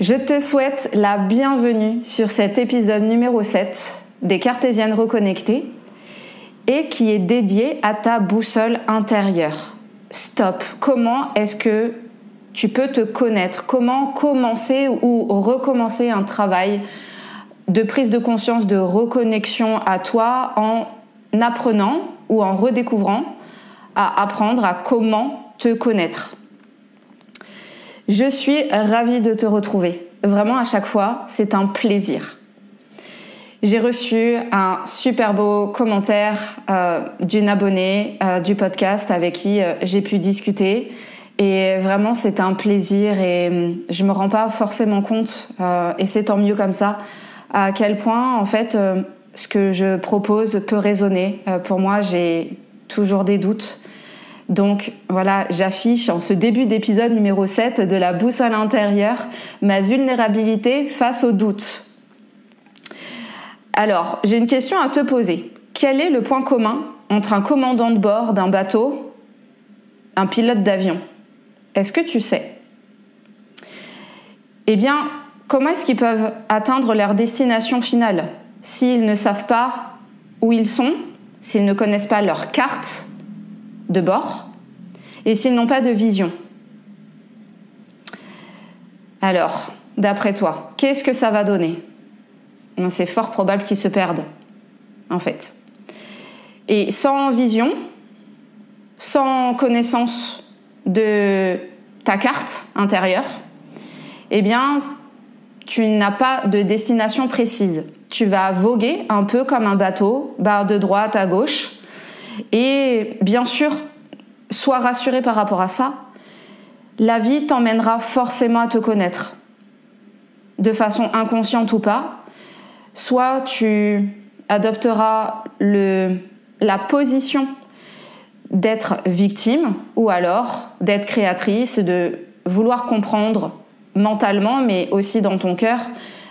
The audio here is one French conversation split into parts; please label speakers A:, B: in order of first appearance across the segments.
A: Je te souhaite la bienvenue sur cet épisode numéro 7 des Cartésiennes reconnectées et qui est dédié à ta boussole intérieure. Stop. Comment est-ce que tu peux te connaître? Comment commencer ou recommencer un travail de prise de conscience, de reconnexion à toi en apprenant ou en redécouvrant à apprendre à comment te connaître? Je suis ravie de te retrouver. Vraiment, à chaque fois, c'est un plaisir. J'ai reçu un super beau commentaire euh, d'une abonnée euh, du podcast avec qui euh, j'ai pu discuter. Et vraiment, c'est un plaisir et je me rends pas forcément compte, et c'est tant mieux comme ça, à quel point, en fait, ce que je propose peut résonner. pour moi, j'ai toujours des doutes. Donc voilà, j'affiche en ce début d'épisode numéro 7 de la boussole intérieure ma vulnérabilité face au doute. Alors, j'ai une question à te poser. Quel est le point commun entre un commandant de bord d'un bateau, un pilote d'avion? Est-ce que tu sais? Eh bien, comment est-ce qu'ils peuvent atteindre leur destination finale? S'ils ne savent pas où ils sont, s'ils ne connaissent pas leur carte de bord et s'ils n'ont pas de vision. Alors, d'après toi, qu'est-ce que ça va donner? C'est fort probable qu'ils se perdent, en fait. Et sans vision, sans connaissance de ta carte intérieure, eh bien, tu n'as pas de destination précise. Tu vas voguer un peu comme un bateau, barre de droite à gauche, et bien sûr, sois rassuré par rapport à ça. La vie t'emmènera forcément à te connaître, de façon inconsciente ou pas. Soit tu adopteras le, la position d'être victime, ou alors d'être créatrice, de vouloir comprendre mentalement, mais aussi dans ton cœur,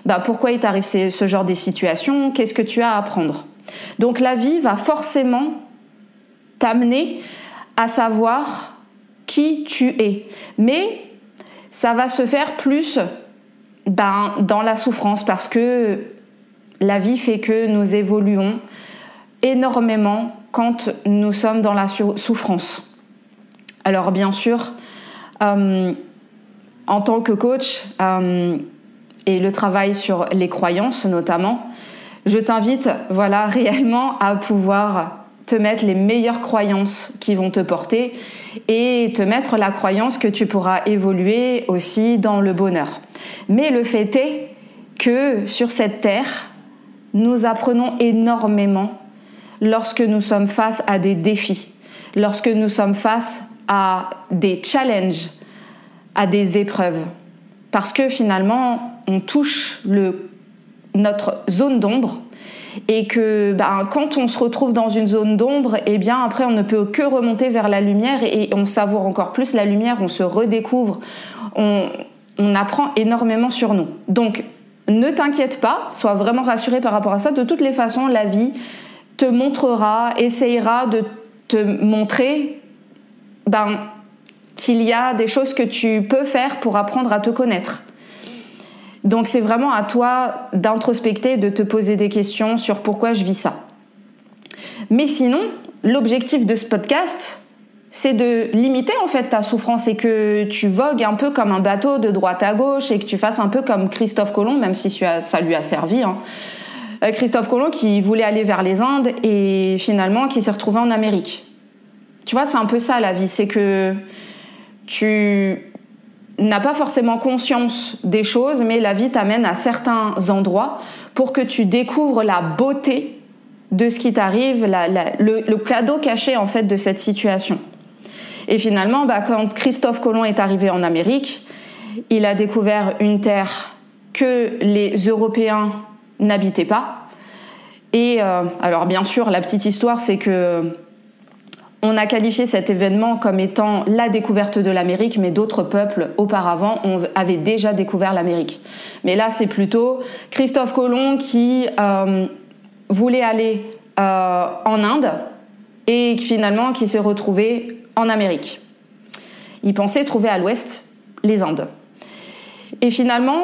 A: bah pourquoi il t'arrive ce genre de situation, qu'est-ce que tu as à apprendre. Donc la vie va forcément t'amener à savoir qui tu es. Mais ça va se faire plus ben, dans la souffrance parce que la vie fait que nous évoluons énormément quand nous sommes dans la souffrance. Alors bien sûr, euh, en tant que coach euh, et le travail sur les croyances notamment, je t'invite voilà réellement à pouvoir te mettre les meilleures croyances qui vont te porter et te mettre la croyance que tu pourras évoluer aussi dans le bonheur. Mais le fait est que sur cette terre, nous apprenons énormément lorsque nous sommes face à des défis, lorsque nous sommes face à des challenges, à des épreuves. Parce que finalement, on touche le, notre zone d'ombre et que ben, quand on se retrouve dans une zone d'ombre, eh bien après on ne peut que remonter vers la lumière et, on savoure encore plus la lumière, on se redécouvre, on, on apprend énormément sur nous. Donc ne t'inquiète pas, sois vraiment rassuré par rapport à ça. De toutes les façons, la vie te montrera, essayera de te montrer ben, qu'il y a des choses que tu peux faire pour apprendre à te connaître. Donc c'est vraiment à toi d'introspecter, de te poser des questions sur pourquoi je vis ça. Mais sinon, l'objectif de ce podcast, c'est de limiter en fait ta souffrance et que tu vogues un peu comme un bateau de droite à gauche et que tu fasses un peu comme Christophe Colomb, même si ça lui a servi. Hein. Euh, Christophe Colomb qui voulait aller vers les Indes et finalement qui s'est retrouvé en Amérique. Tu vois, c'est un peu ça la vie, c'est que tu n'as pas forcément conscience des choses, mais la vie t'amène à certains endroits pour que tu découvres la beauté de ce qui t'arrive, le, cadeau caché en fait de cette situation. Et finalement, bah, quand Christophe Colomb est arrivé en Amérique, il a découvert une terre que les Européens n'habitaient pas. Et euh, alors bien sûr, la petite histoire, c'est que on a qualifié cet événement comme étant la découverte de l'Amérique, mais d'autres peuples auparavant avaient déjà découvert l'Amérique. Mais là, c'est plutôt Christophe Colomb qui euh, voulait aller euh, en Inde et finalement qui s'est retrouvé en Amérique. Il pensait trouver à l'ouest les Indes. Et finalement,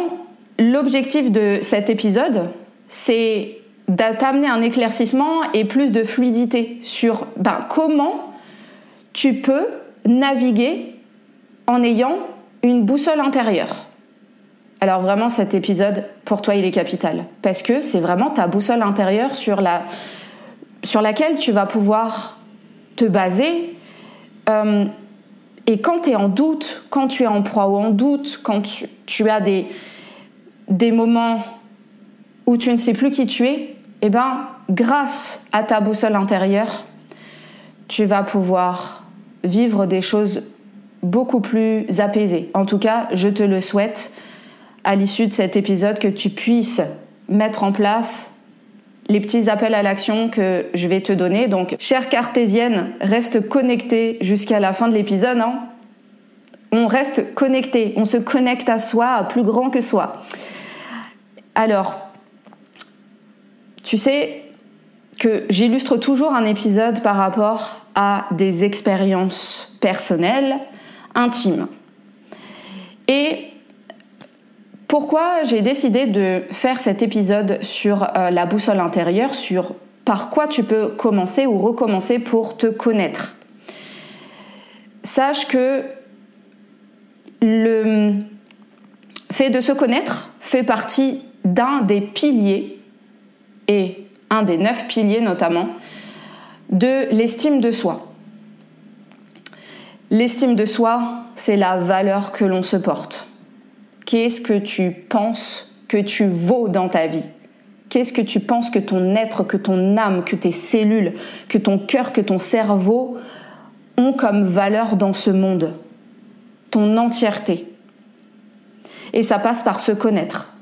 A: l'objectif de cet épisode, c'est d'amener un éclaircissement et plus de fluidité sur ben, comment tu peux naviguer en ayant une boussole intérieure. Alors vraiment cet épisode, pour toi, il est capital. Parce que c'est vraiment ta boussole intérieure sur, la, sur laquelle tu vas pouvoir te baser. Euh, et quand tu es en doute, quand tu es en proie ou en doute, quand tu, tu as des, des moments où tu ne sais plus qui tu es, eh ben, grâce à ta boussole intérieure, tu vas pouvoir vivre des choses beaucoup plus apaisées. En tout cas, je te le souhaite à l'issue de cet épisode que tu puisses mettre en place les petits appels à l'action que je vais te donner. Donc, chère cartésienne, reste connectée jusqu'à la fin de l'épisode. Hein. On reste connecté, on se connecte à soi, plus grand que soi. Alors, tu sais que j'illustre toujours un épisode par rapport à des expériences personnelles, intimes. Et pourquoi j'ai décidé de faire cet épisode sur euh, la boussole intérieure, sur par quoi tu peux commencer ou recommencer pour te connaître? Sache que le fait de se connaître fait partie d'un des piliers et un des neuf piliers notamment de l'estime de soi. L'estime de soi, c'est la valeur que l'on se porte. Qu'est-ce que tu penses que tu vaux dans ta vie? Qu'est-ce que tu penses que ton être, que ton âme, que tes cellules, que ton cœur, que ton cerveau ont comme valeur dans ce monde? Ton entièreté. Et ça passe par se connaître.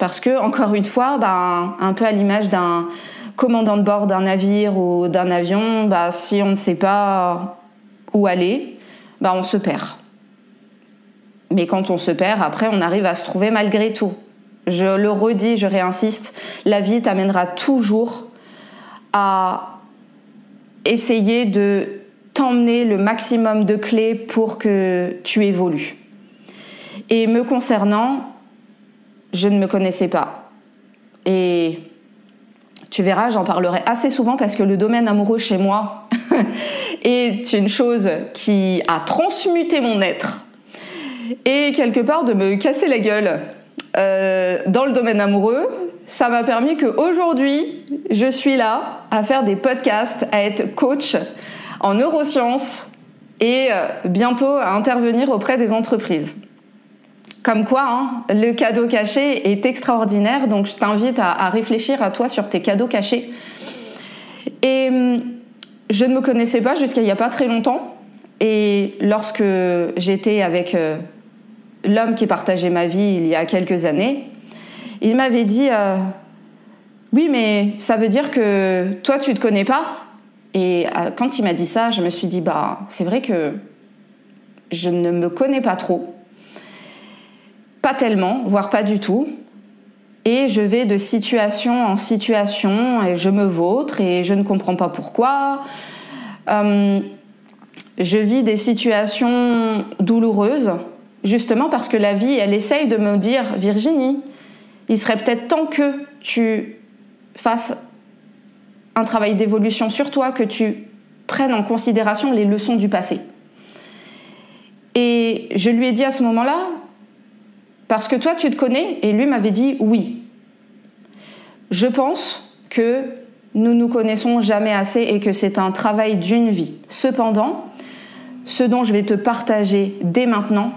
A: Parce que, encore une fois, ben, un peu à l'image d'un commandant de bord d'un navire ou d'un avion, ben, si on ne sait pas où aller, ben, on se perd. Mais quand on se perd, après, on arrive à se trouver malgré tout. Je le redis, je réinsiste, la vie t'amènera toujours à essayer de t'emmener le maximum de clés pour que tu évolues. Et me concernant, je ne me connaissais pas. Et tu verras, j'en parlerai assez souvent parce que le domaine amoureux chez moi est une chose qui a transmuté mon être et quelque part de me casser la gueule euh, dans le domaine amoureux. Ça m'a permis qu'aujourd'hui, je suis là à faire des podcasts, à être coach en neurosciences et euh, bientôt à intervenir auprès des entreprises. Comme quoi, hein, le cadeau caché est extraordinaire, donc je t'invite à, réfléchir à toi sur tes cadeaux cachés. Et hum, je ne me connaissais pas jusqu'à il n'y a pas très longtemps. Et lorsque j'étais avec euh, l'homme qui partageait ma vie il y a quelques années, il m'avait dit euh, Oui, mais ça veut dire que toi, tu ne te connais pas Et euh, quand il m'a dit ça, je me suis dit Bah, c'est vrai que je ne me connais pas trop. Pas tellement, voire pas du tout. Et je vais de situation en situation et je me vautre et je ne comprends pas pourquoi. Euh, je vis des situations douloureuses, justement parce que la vie, elle essaye de me dire, Virginie, il serait peut-être temps que tu fasses un travail d'évolution sur toi, que tu prenne en considération les leçons du passé. Et je lui ai dit à ce moment-là, parce que toi tu te connais, et lui m'avait dit oui. Je pense que nous nous connaissons jamais assez et que c'est un travail d'une vie. Cependant, ce dont je vais te partager dès maintenant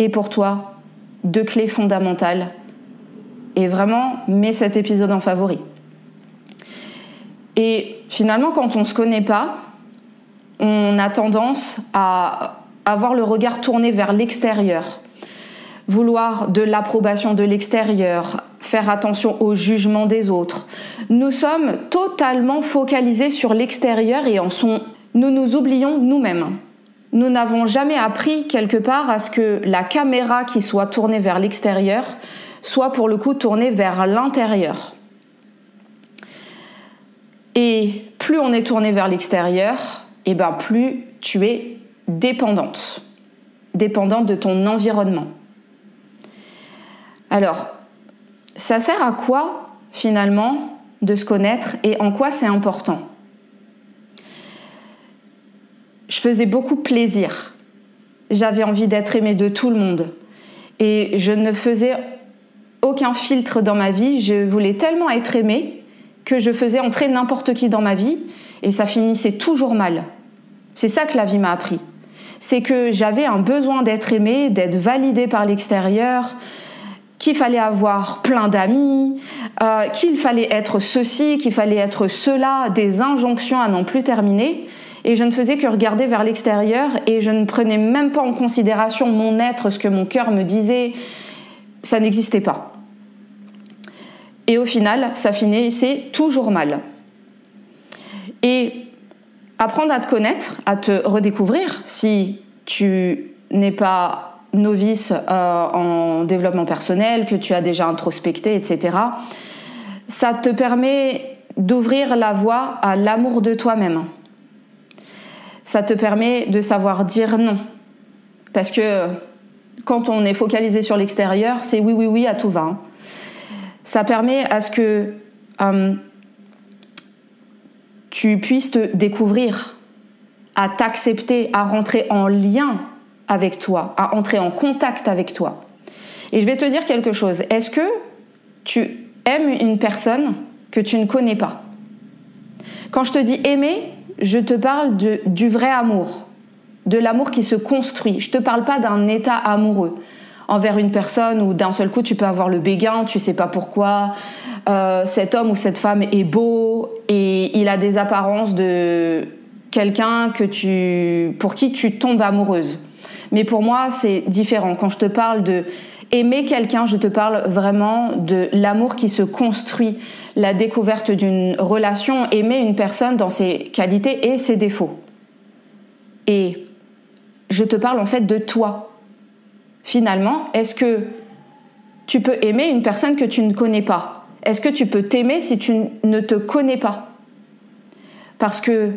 A: est pour toi deux clés fondamentales. Et vraiment, mets cet épisode en favori. Et finalement, quand on ne se connaît pas, on a tendance à avoir le regard tourné vers l'extérieur, vouloir de l'approbation de l'extérieur, faire attention au jugement des autres. Nous sommes totalement focalisés sur l'extérieur et en son... nous nous oublions nous-mêmes. Nous n'avons jamais appris quelque part à ce que la caméra qui soit tournée vers l'extérieur soit pour le coup tournée vers l'intérieur. Et plus on est tourné vers l'extérieur, et eh ben plus tu es dépendante, dépendante de ton environnement. Alors, ça sert à quoi finalement de se connaître et en quoi c'est important? Je faisais beaucoup plaisir. J'avais envie d'être aimée de tout le monde. Et je ne faisais aucun filtre dans ma vie. Je voulais tellement être aimée que je faisais entrer n'importe qui dans ma vie et ça finissait toujours mal. C'est ça que la vie m'a appris. C'est que j'avais un besoin d'être aimée, d'être validée par l'extérieur, qu'il fallait avoir plein d'amis, euh, qu'il fallait être ceci, qu'il fallait être cela, des injonctions à n'en plus terminer. Et je ne faisais que regarder vers l'extérieur et je ne prenais même pas en considération mon être, ce que mon cœur me disait. Ça n'existait pas. Et au final, ça finissait toujours mal. Et apprendre à te connaître, à te redécouvrir, si tu n'es pas novice euh, en développement personnel, que tu as déjà introspecté, etc., ça te permet d'ouvrir la voie à l'amour de toi-même. Ça te permet de savoir dire non. Parce que quand on est focalisé sur l'extérieur, c'est oui, oui, oui à tout va. Hein. Ça permet à ce que euh, tu puisses te découvrir, à t'accepter, à rentrer en lien avec toi, à entrer en contact avec toi. Et je vais te dire quelque chose. Est-ce que tu aimes une personne que tu ne connais pas? Quand je te dis aimer, je te parle de, du vrai amour, de l'amour qui se construit. Je ne te parle pas d'un état amoureux envers une personne où d'un seul coup tu peux avoir le béguin, tu sais pas pourquoi. Euh, cet homme ou cette femme est beau et il a des apparences de quelqu'un que tu, pour qui tu tombes amoureuse. Mais pour moi, c'est différent. Quand je te parle de aimer quelqu'un, je te parle vraiment de l'amour qui se construit, la découverte d'une relation, aimer une personne dans ses qualités et ses défauts. Et je te parle en fait de toi. Finalement, est-ce que tu peux aimer une personne que tu ne connais pas? Est-ce que tu peux t'aimer si tu ne te connais pas? Parce que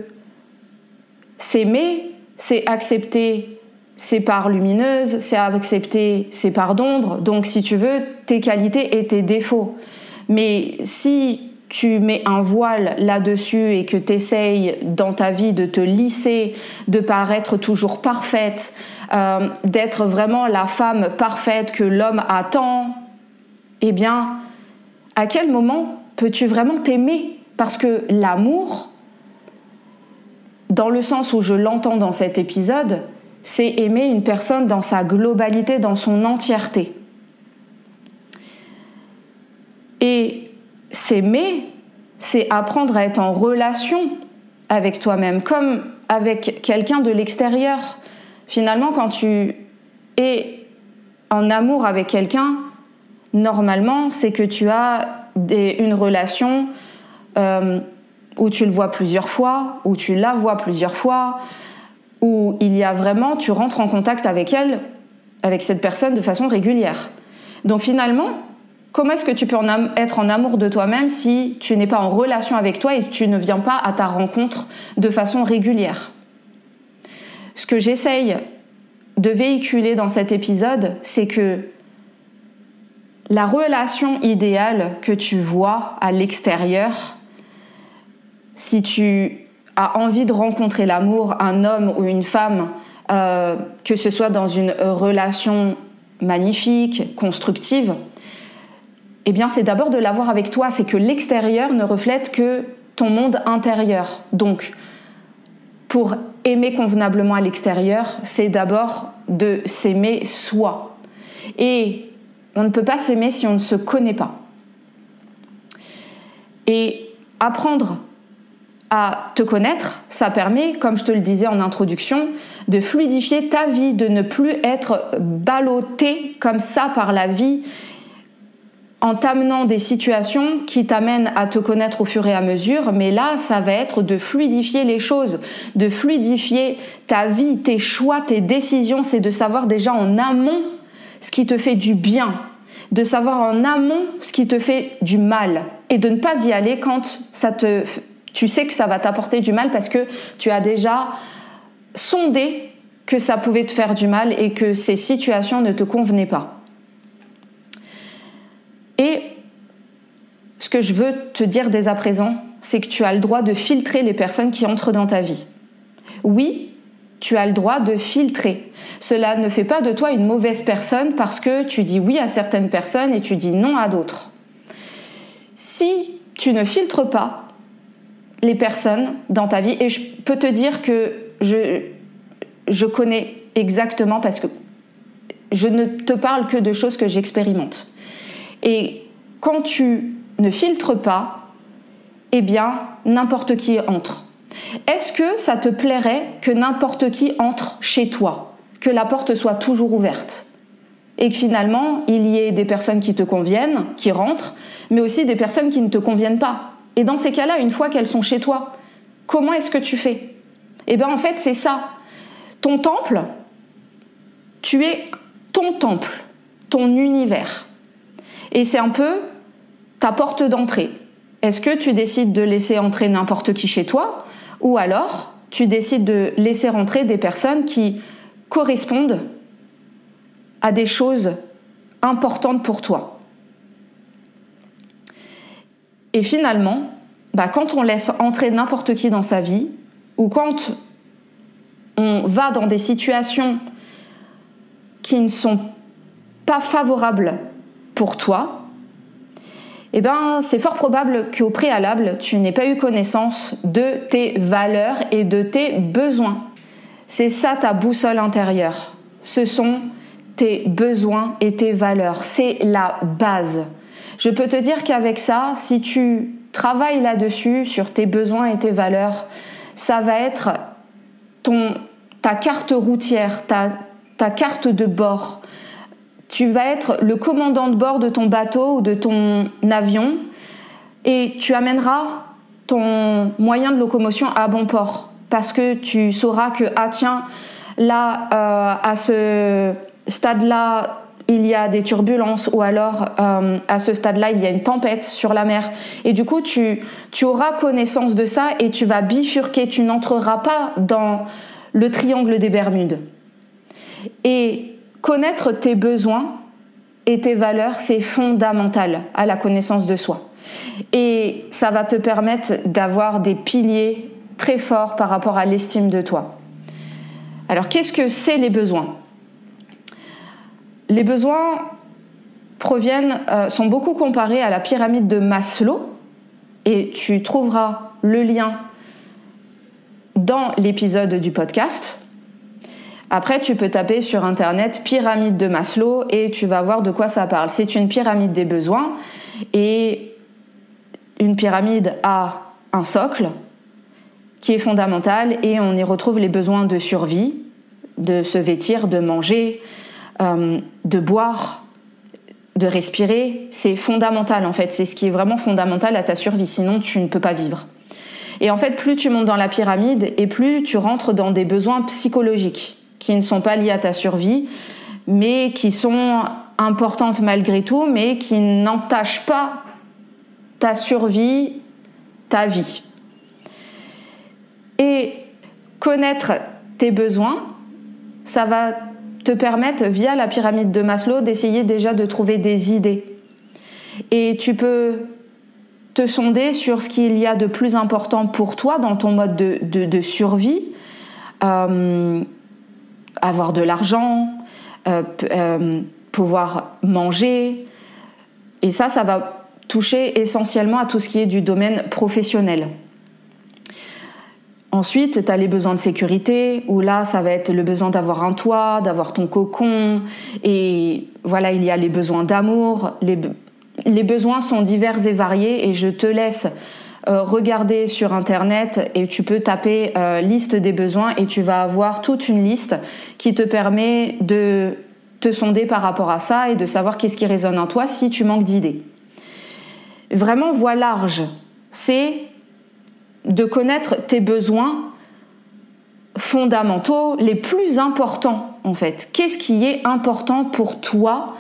A: s'aimer, c'est accepter ses parts lumineuses, c'est accepter ses parts d'ombre, donc si tu veux, tes qualités et tes défauts. Mais si tu mets un voile là-dessus et que tu essayes dans ta vie de te lisser, de paraître toujours parfaite, euh, d'être vraiment la femme parfaite que l'homme attend, eh bien, à quel moment peux-tu vraiment t'aimer? Parce que l'amour, dans le sens où je l'entends dans cet épisode, c'est aimer une personne dans sa globalité, dans son entièreté. Et s'aimer, c'est apprendre à être en relation avec toi-même, comme avec quelqu'un de l'extérieur. Finalement, quand tu es en amour avec quelqu'un, normalement, c'est que tu as une relation euh, où tu le vois plusieurs fois, où tu la vois plusieurs fois, où il y a vraiment, tu rentres en contact avec elle, avec cette personne de façon régulière. Donc finalement, comment est-ce que tu peux être en amour de toi-même si tu n'es pas en relation avec toi et tu ne viens pas à ta rencontre de façon régulière? Ce que j'essaye de véhiculer dans cet épisode, c'est que la relation idéale que tu vois à l'extérieur, si tu a envie de rencontrer l'amour, un homme ou une femme, euh, que ce soit dans une relation magnifique, constructive, eh bien c'est d'abord de l'avoir avec toi. C'est que l'extérieur ne reflète que ton monde intérieur. Donc, pour aimer convenablement à l'extérieur, c'est d'abord de s'aimer soi. Et on ne peut pas s'aimer si on ne se connaît pas. Et apprendre à te connaître, ça permet, comme je te le disais en introduction, de fluidifier ta vie, de ne plus être ballotté comme ça par la vie en t'amenant des situations qui t'amènent à te connaître au fur et à mesure, mais là, ça va être de fluidifier les choses, de fluidifier ta vie, tes choix, tes décisions, c'est de savoir déjà en amont ce qui te fait du bien, de savoir en amont ce qui te fait du mal et de ne pas y aller quand ça te tu sais que ça va t'apporter du mal parce que tu as déjà sondé que ça pouvait te faire du mal et que ces situations ne te convenaient pas. Et ce que je veux te dire dès à présent, c'est que tu as le droit de filtrer les personnes qui entrent dans ta vie. Oui, tu as le droit de filtrer. Cela ne fait pas de toi une mauvaise personne parce que tu dis oui à certaines personnes et tu dis non à d'autres. Si tu ne filtres pas les personnes dans ta vie, et je peux te dire que je, je connais exactement parce que je ne te parle que de choses que j'expérimente. Et quand tu ne filtres pas, eh bien, n'importe qui entre. Est-ce que ça te plairait que n'importe qui entre chez toi, que la porte soit toujours ouverte? Et que finalement il y ait des personnes qui te conviennent, qui rentrent, mais aussi des personnes qui ne te conviennent pas Et dans ces cas-là, une fois qu'elles sont chez toi, comment est-ce que tu fais? Eh bien en fait c'est ça. Ton temple, tu es ton temple, ton univers. Et c'est un peu ta porte d'entrée. Est-ce que tu décides de laisser entrer n'importe qui chez toi ou alors tu décides de laisser rentrer des personnes qui correspondent à des choses importantes pour toi? Et finalement, bah, quand on laisse entrer n'importe qui dans sa vie ou quand on va dans des situations qui ne sont pas favorables pour toi, eh ben, c'est fort probable qu'au préalable, tu n'aies pas eu connaissance de tes valeurs et de tes besoins. C'est ça ta boussole intérieure. Ce sont tes besoins et tes valeurs. C'est la base. Je peux te dire qu'avec ça, si tu travailles là-dessus, sur tes besoins et tes valeurs, ça va être ton, ta carte routière, ta, carte de bord. Tu vas être le commandant de bord de ton bateau ou de ton avion et tu amèneras ton moyen de locomotion à bon port parce que tu sauras que ah tiens là euh, à ce stade là il y a des turbulences ou alors euh, à ce stade-là, il y a une tempête sur la mer. Et du coup, tu, tu auras connaissance de ça et tu vas bifurquer, tu n'entreras pas dans le triangle des Bermudes. Et Connaître tes besoins et tes valeurs, c'est fondamental à la connaissance de soi. Et ça va te permettre d'avoir des piliers très forts par rapport à l'estime de toi. Alors qu'est-ce que c'est les besoins? Les besoins proviennent, euh, sont beaucoup comparés à la pyramide de Maslow et tu trouveras le lien dans l'épisode du podcast. Après, tu peux taper sur Internet pyramide de Maslow et tu vas voir de quoi ça parle. C'est une pyramide des besoins et une pyramide a un socle qui est fondamental et on y retrouve les besoins de survie, de se vêtir, de manger, euh, de boire, de respirer. C'est fondamental en fait, c'est ce qui est vraiment fondamental à ta survie, sinon tu ne peux pas vivre. Et en fait, plus tu montes dans la pyramide et plus tu rentres dans des besoins psychologiques qui ne sont pas liées à ta survie, mais qui sont importantes malgré tout, mais qui n'entachent pas ta survie, ta vie. Et connaître tes besoins, ça va te permettre, via la pyramide de Maslow, d'essayer déjà de trouver des idées. Et tu peux te sonder sur ce qu'il y a de plus important pour toi dans ton mode de, survie. Euh, avoir de l'argent, euh, euh, pouvoir manger. Et ça, ça va toucher essentiellement à tout ce qui est du domaine professionnel. Ensuite, tu as les besoins de sécurité, où là, ça va être le besoin d'avoir un toit, d'avoir ton cocon. Et voilà, il y a les besoins d'amour. Les, besoins sont divers et variés et je te laisse euh, regarder sur Internet et tu peux taper euh, liste des besoins et tu vas avoir toute une liste qui te permet de te sonder par rapport à ça et de savoir qu'est-ce qui résonne en toi si tu manques d'idées. Vraiment, voie large, c'est de connaître tes besoins fondamentaux, les plus importants en fait. Qu'est-ce qui est important pour toi?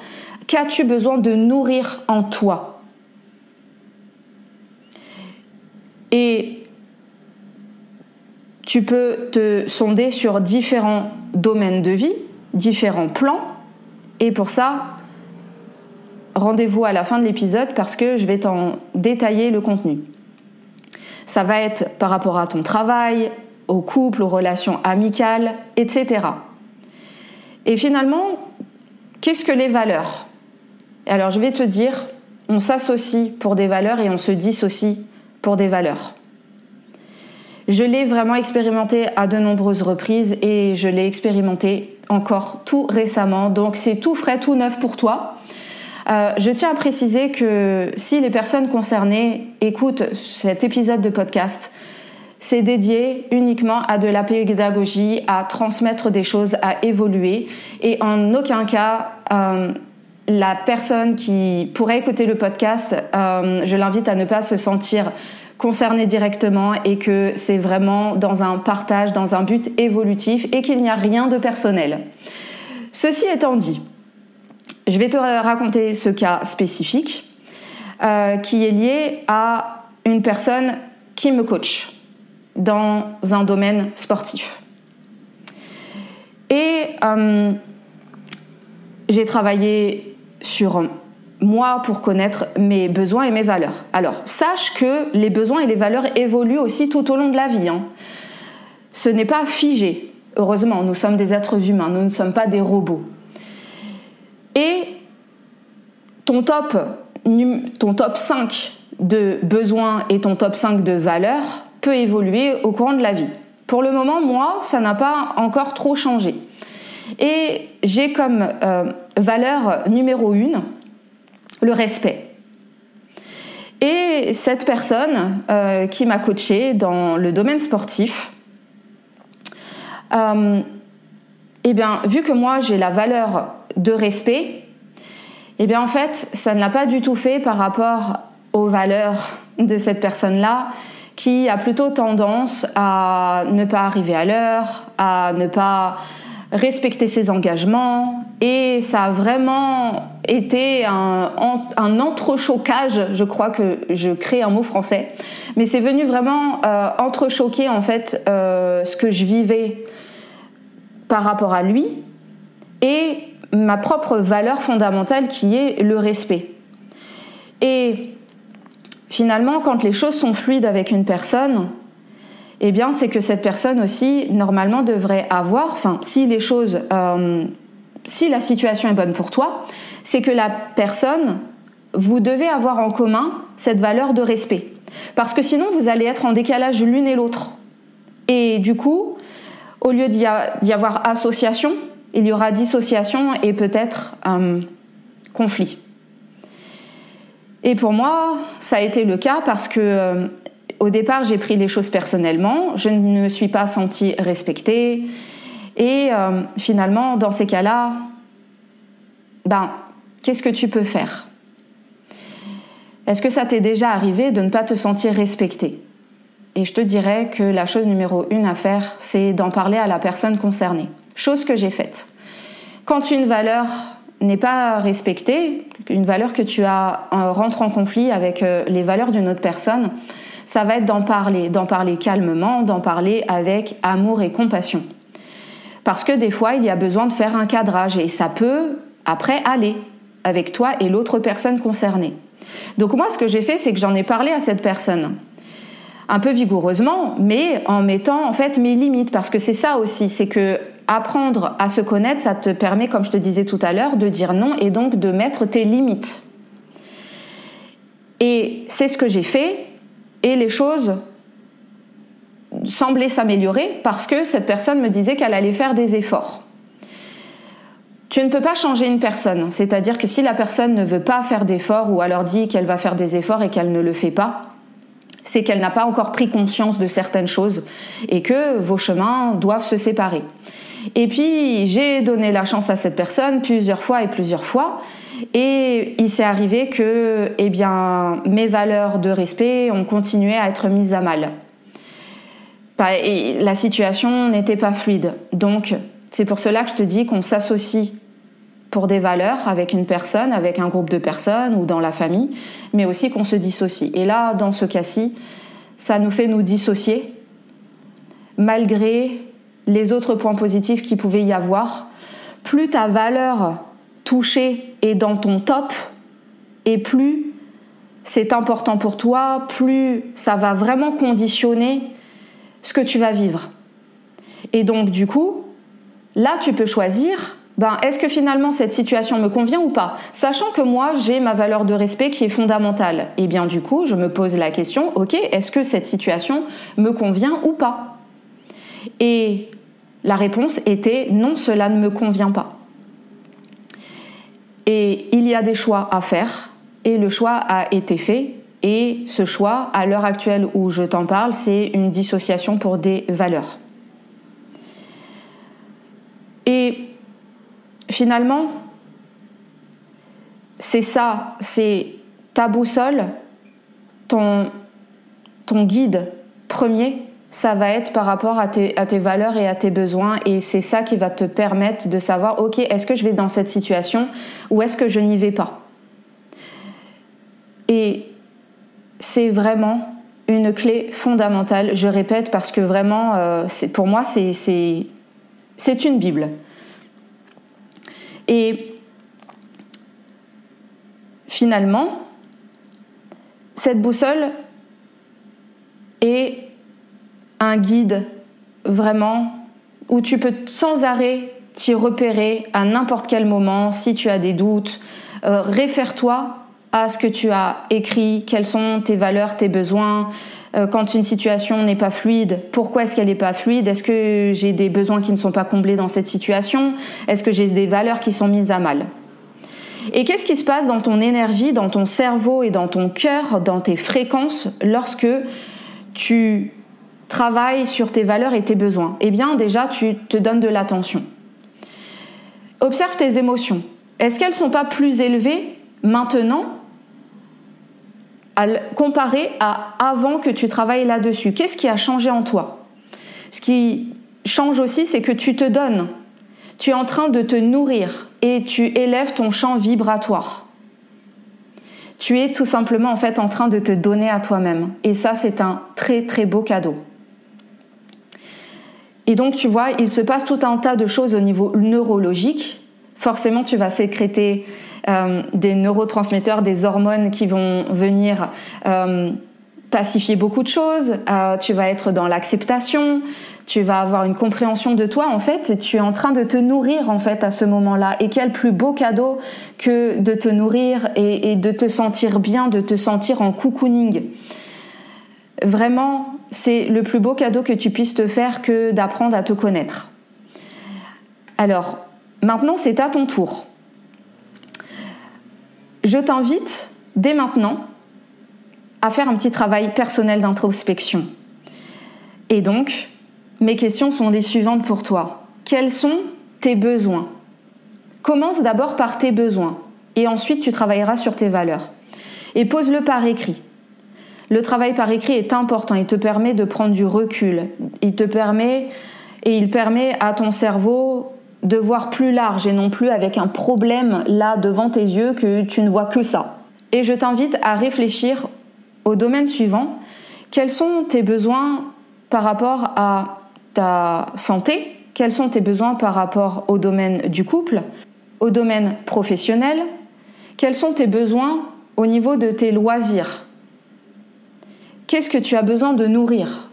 A: Qu'as-tu besoin de nourrir en toi? Et tu peux te sonder sur différents domaines de vie, différents plans. Et pour ça, rendez-vous à la fin de l'épisode parce que je vais t'en détailler le contenu. Ça va être par rapport à ton travail, au couple, aux relations amicales, etc. Et finalement, qu'est-ce que les valeurs? Alors je vais te dire, on s'associe pour des valeurs et on se dissocie pour des valeurs. Je l'ai vraiment expérimenté à de nombreuses reprises et je l'ai expérimenté encore tout récemment. Donc c'est tout frais, tout neuf pour toi. Euh, je tiens à préciser que si les personnes concernées écoutent cet épisode de podcast, c'est dédié uniquement à de la pédagogie, à transmettre des choses, à évoluer. Et en aucun cas, euh, la personne qui pourrait écouter le podcast, euh, je l'invite à ne pas se sentir concernée directement et que c'est vraiment dans un partage, dans un but évolutif et qu'il n'y a rien de personnel. Ceci étant dit, je vais te raconter ce cas spécifique euh, qui est lié à une personne qui me coach dans un domaine sportif. Et euh, j'ai travaillé sur moi pour connaître mes besoins et mes valeurs. Alors, sache que les besoins et les valeurs évoluent aussi tout au long de la vie. Hein. Ce n'est pas figé. Heureusement, nous sommes des êtres humains, nous ne sommes pas des robots. Et ton top, ton top 5 de besoins et ton top 5 de valeurs peut évoluer au courant de la vie. Pour le moment, moi, ça n'a pas encore trop changé. Et j'ai comme euh, valeur numéro 1 le respect. Et cette personne euh, qui m'a coachée dans le domaine sportif, euh, eh bien, vu que moi j'ai la valeur de respect, eh bien en fait, ça ne l'a pas du tout fait par rapport aux valeurs de cette personne-là qui a plutôt tendance à ne pas arriver à l'heure, à ne pas respecter ses engagements. Et ça a vraiment été un, un entrechoquage, je crois que je crée un mot français, mais c'est venu vraiment euh, entrechoquer en fait euh, ce que je vivais par rapport à lui et ma propre valeur fondamentale qui est le respect. Et finalement, quand les choses sont fluides avec une personne, eh bien, c'est que cette personne aussi, normalement, devrait avoir, enfin, si les choses, euh, si la situation est bonne pour toi, c'est que la personne, vous devez avoir en commun cette valeur de respect. Parce que sinon, vous allez être en décalage l'une et l'autre. Et du coup, au lieu d'y avoir association, il y aura dissociation et peut-être un conflit. Et pour moi, ça a été le cas parce que euh, au départ, j'ai pris les choses personnellement, je ne me suis pas sentie respectée. Et euh, finalement, dans ces cas-là, ben, qu'est-ce que tu peux faire? Est-ce que ça t'est déjà arrivé de ne pas te sentir respectée? Et je te dirais que la chose numéro une à faire, c'est d'en parler à la personne concernée. Chose que j'ai faite. Quand une valeur n'est pas respectée, une valeur que tu as euh, rentre en conflit avec euh, les valeurs d'une autre personne, ça va être d'en parler, d'en parler calmement, d'en parler avec amour et compassion. Parce que des fois, il y a besoin de faire un cadrage et ça peut après aller avec toi et l'autre personne concernée. Donc moi, ce que j'ai fait, c'est que j'en ai parlé à cette personne un peu vigoureusement, mais en mettant en fait mes limites, parce que c'est ça aussi, c'est que apprendre à se connaître, ça te permet, comme je te disais tout à l'heure, de dire non et donc de mettre tes limites. Et c'est ce que j'ai fait, et les choses semblaient s'améliorer parce que cette personne me disait qu'elle allait faire des efforts. Tu ne peux pas changer une personne, c'est-à-dire que si la personne ne veut pas faire d'efforts ou alors dit qu'elle va faire des efforts et qu'elle ne le fait pas, c'est qu'elle n'a pas encore pris conscience de certaines choses et que vos chemins doivent se séparer. Et puis j'ai donné la chance à cette personne plusieurs fois et plusieurs fois et il s'est arrivé que eh bien mes valeurs de respect ont continué à être mises à mal. Et la situation n'était pas fluide. Donc c'est pour cela que je te dis qu'on s'associe pour des valeurs avec une personne, avec un groupe de personnes ou dans la famille, mais aussi qu'on se dissocie. Et là, dans ce cas-ci, ça nous fait nous dissocier malgré les autres points positifs qu'il pouvait y avoir. Plus ta valeur touchée est dans ton top, et plus c'est important pour toi, plus ça va vraiment conditionner ce que tu vas vivre. Et donc du coup, là tu peux choisir ben, est-ce que finalement cette situation me convient ou pas? Sachant que moi, j'ai ma valeur de respect qui est fondamentale. Et eh bien du coup, je me pose la question, ok, est-ce que cette situation me convient ou pas? Et la réponse était non, cela ne me convient pas. Et il y a des choix à faire, et le choix a été fait. Et ce choix, à l'heure actuelle où je t'en parle, c'est une dissociation pour des valeurs. Et finalement, c'est ça, c'est ta boussole, ton, ton guide premier, ça va être par rapport à tes, à tes valeurs et à tes besoins. Et c'est ça qui va te permettre de savoir, ok, est-ce que je vais dans cette situation ou est-ce que je n'y vais pas? Et c'est vraiment une clé fondamentale, je répète, parce que vraiment, euh, pour moi, c'est une Bible. Et finalement, cette boussole est un guide vraiment où tu peux sans arrêt t'y repérer à n'importe quel moment si tu as des doutes. Euh, réfère-toi à ce que tu as écrit, quelles sont tes valeurs, tes besoins, euh, quand une situation n'est pas fluide, pourquoi est-ce qu'elle n'est pas fluide? Est-ce que j'ai des besoins qui ne sont pas comblés dans cette situation? Est-ce que j'ai des valeurs qui sont mises à mal? Et qu'est-ce qui se passe dans ton énergie, dans ton cerveau et dans ton cœur, dans tes fréquences lorsque tu travailles sur tes valeurs et tes besoins Eh bien déjà, tu te donnes de l'attention. Observe tes émotions. Est-ce qu'elles ne sont pas plus élevées maintenant comparé à avant que tu travailles là-dessus? Qu'est-ce qui a changé en toi? Ce qui change aussi, c'est que tu te donnes. Tu es en train de te nourrir et tu élèves ton champ vibratoire. Tu es tout simplement en fait en train de te donner à toi-même. Et ça, c'est un très très beau cadeau. Et donc, tu vois, il se passe tout un tas de choses au niveau neurologique. Forcément, tu vas sécréter euh, des neurotransmetteurs, des hormones qui vont venir euh, pacifier beaucoup de choses. Euh, tu vas être dans l'acceptation, tu vas avoir une compréhension de toi en fait, tu es en train de te nourrir en fait à ce moment-là. Et quel plus beau cadeau que de te nourrir et, et de te sentir bien, de te sentir en cocooning. Vraiment, c'est le plus beau cadeau que tu puisses te faire que d'apprendre à te connaître. Alors, maintenant c'est à ton tour je t'invite dès maintenant à faire un petit travail personnel d'introspection. Et donc, mes questions sont les suivantes pour toi. Quels sont tes besoins? Commence d'abord par tes besoins et ensuite tu travailleras sur tes valeurs. Et pose-le par écrit. Le travail par écrit est important, il te permet de prendre du recul, il te permet et il permet à ton cerveau de voir plus large et non plus avec un problème là devant tes yeux que tu ne vois que ça. Et je t'invite à réfléchir au domaine suivant. Quels sont tes besoins par rapport à ta santé? Quels sont tes besoins par rapport au domaine du couple Au domaine professionnel? Quels sont tes besoins au niveau de tes loisirs? Qu'est-ce que tu as besoin de nourrir?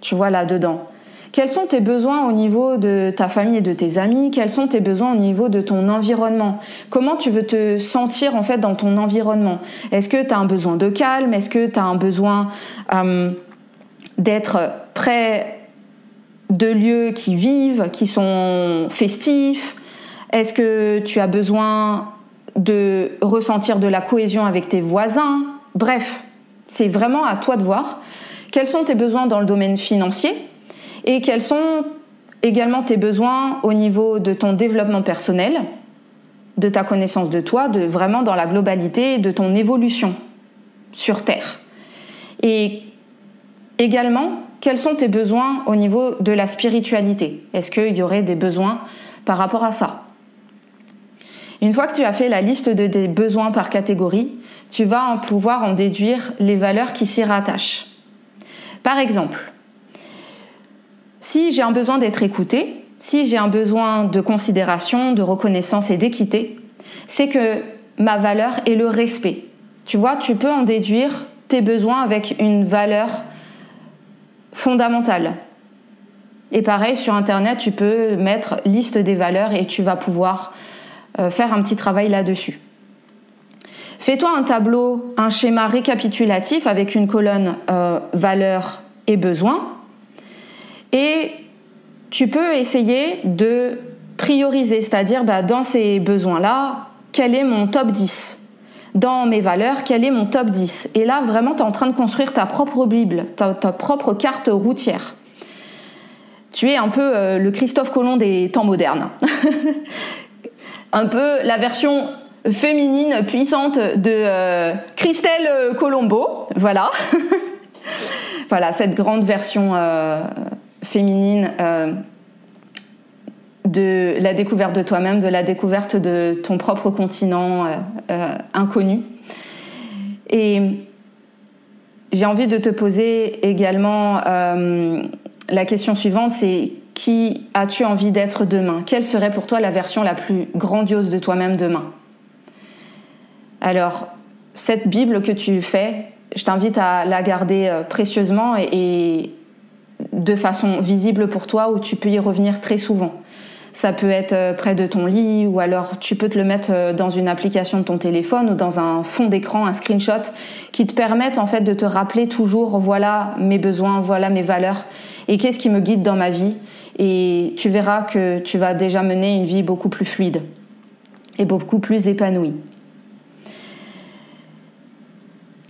A: Tu vois là-dedans. Quels sont tes besoins au niveau de ta famille et de tes amis? Quels sont tes besoins au niveau de ton environnement? Comment tu veux te sentir en fait dans ton environnement? Est-ce que tu as un besoin de calme? Est-ce que tu as un besoin d'être près de lieux qui vivent, qui sont festifs? Est-ce que tu as besoin de ressentir de la cohésion avec tes voisins? Bref, c'est vraiment à toi de voir quels sont tes besoins dans le domaine financier et quels sont également tes besoins au niveau de ton développement personnel, de ta connaissance de toi, de vraiment dans la globalité de ton évolution sur Terre. Et également, quels sont tes besoins au niveau de la spiritualité? Est-ce qu'il y aurait des besoins par rapport à ça? Une fois que tu as fait la liste de tes besoins par catégorie, tu vas pouvoir en déduire les valeurs qui s'y rattachent. Par exemple, si j'ai un besoin d'être écouté, si j'ai un besoin de considération, de reconnaissance et d'équité, c'est que ma valeur est le respect. Tu vois, tu peux en déduire tes besoins avec une valeur fondamentale. Et pareil, sur Internet, tu peux mettre liste des valeurs et tu vas pouvoir euh, faire un petit travail là-dessus. Fais-toi un tableau, un schéma récapitulatif avec une colonne euh, valeurs et besoins et tu peux essayer de prioriser, c'est-à-dire bah, dans ces besoins-là, quel est mon top 10 Dans mes valeurs, quel est mon top 10 Et là, vraiment, tu es en train de construire ta propre Bible, ta, propre carte routière. Tu es un peu euh, le Christophe Colomb des temps modernes. un peu la version féminine puissante de euh, Christelle Colombo. Voilà. voilà, cette grande version euh, féminine euh, de la découverte de toi-même, de la découverte de ton propre continent euh, euh, inconnu. Et j'ai envie de te poser également la question suivante, c'est qui as-tu envie d'être demain? Quelle serait pour toi la version la plus grandiose de toi-même demain? Alors, cette Bible que tu fais, je t'invite à la garder précieusement et, de façon visible pour toi où tu peux y revenir très souvent. Ça peut être euh, près de ton lit ou alors tu peux te le mettre euh, dans une application de ton téléphone ou dans un fond d'écran, un screenshot qui te permettent en fait de te rappeler toujours voilà mes besoins, voilà mes valeurs et qu'est-ce qui me guide dans ma vie et tu verras que tu vas déjà mener une vie beaucoup plus fluide et beaucoup plus épanouie.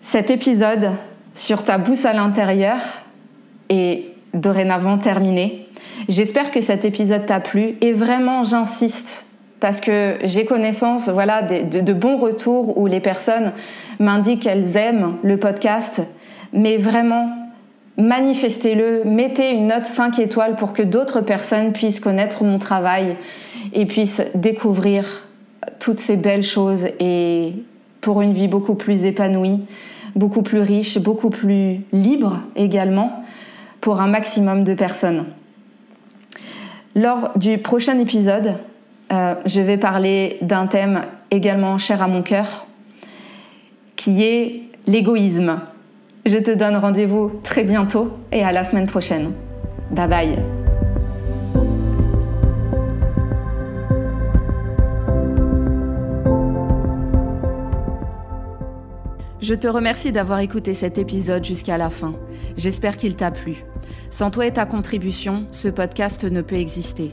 A: Cet épisode sur ta boussole intérieure est dorénavant terminé. J'espère que cet épisode t'a plu et vraiment j'insiste parce que j'ai connaissance voilà de, bons retours où les personnes m'indiquent qu'elles aiment le podcast, mais vraiment manifestez-le, mettez une note 5 étoiles pour que d'autres personnes puissent connaître mon travail et puissent découvrir toutes ces belles choses et pour une vie beaucoup plus épanouie, beaucoup plus riche, beaucoup plus libre également pour un maximum de personnes. Lors du prochain épisode, euh, je vais parler d'un thème également cher à mon cœur, qui est l'égoïsme. Je te donne rendez-vous très bientôt et à la semaine prochaine. Bye bye. Je te remercie d'avoir écouté cet épisode jusqu'à la fin. J'espère qu'il t'a plu. Sans toi et ta contribution, ce podcast ne peut exister.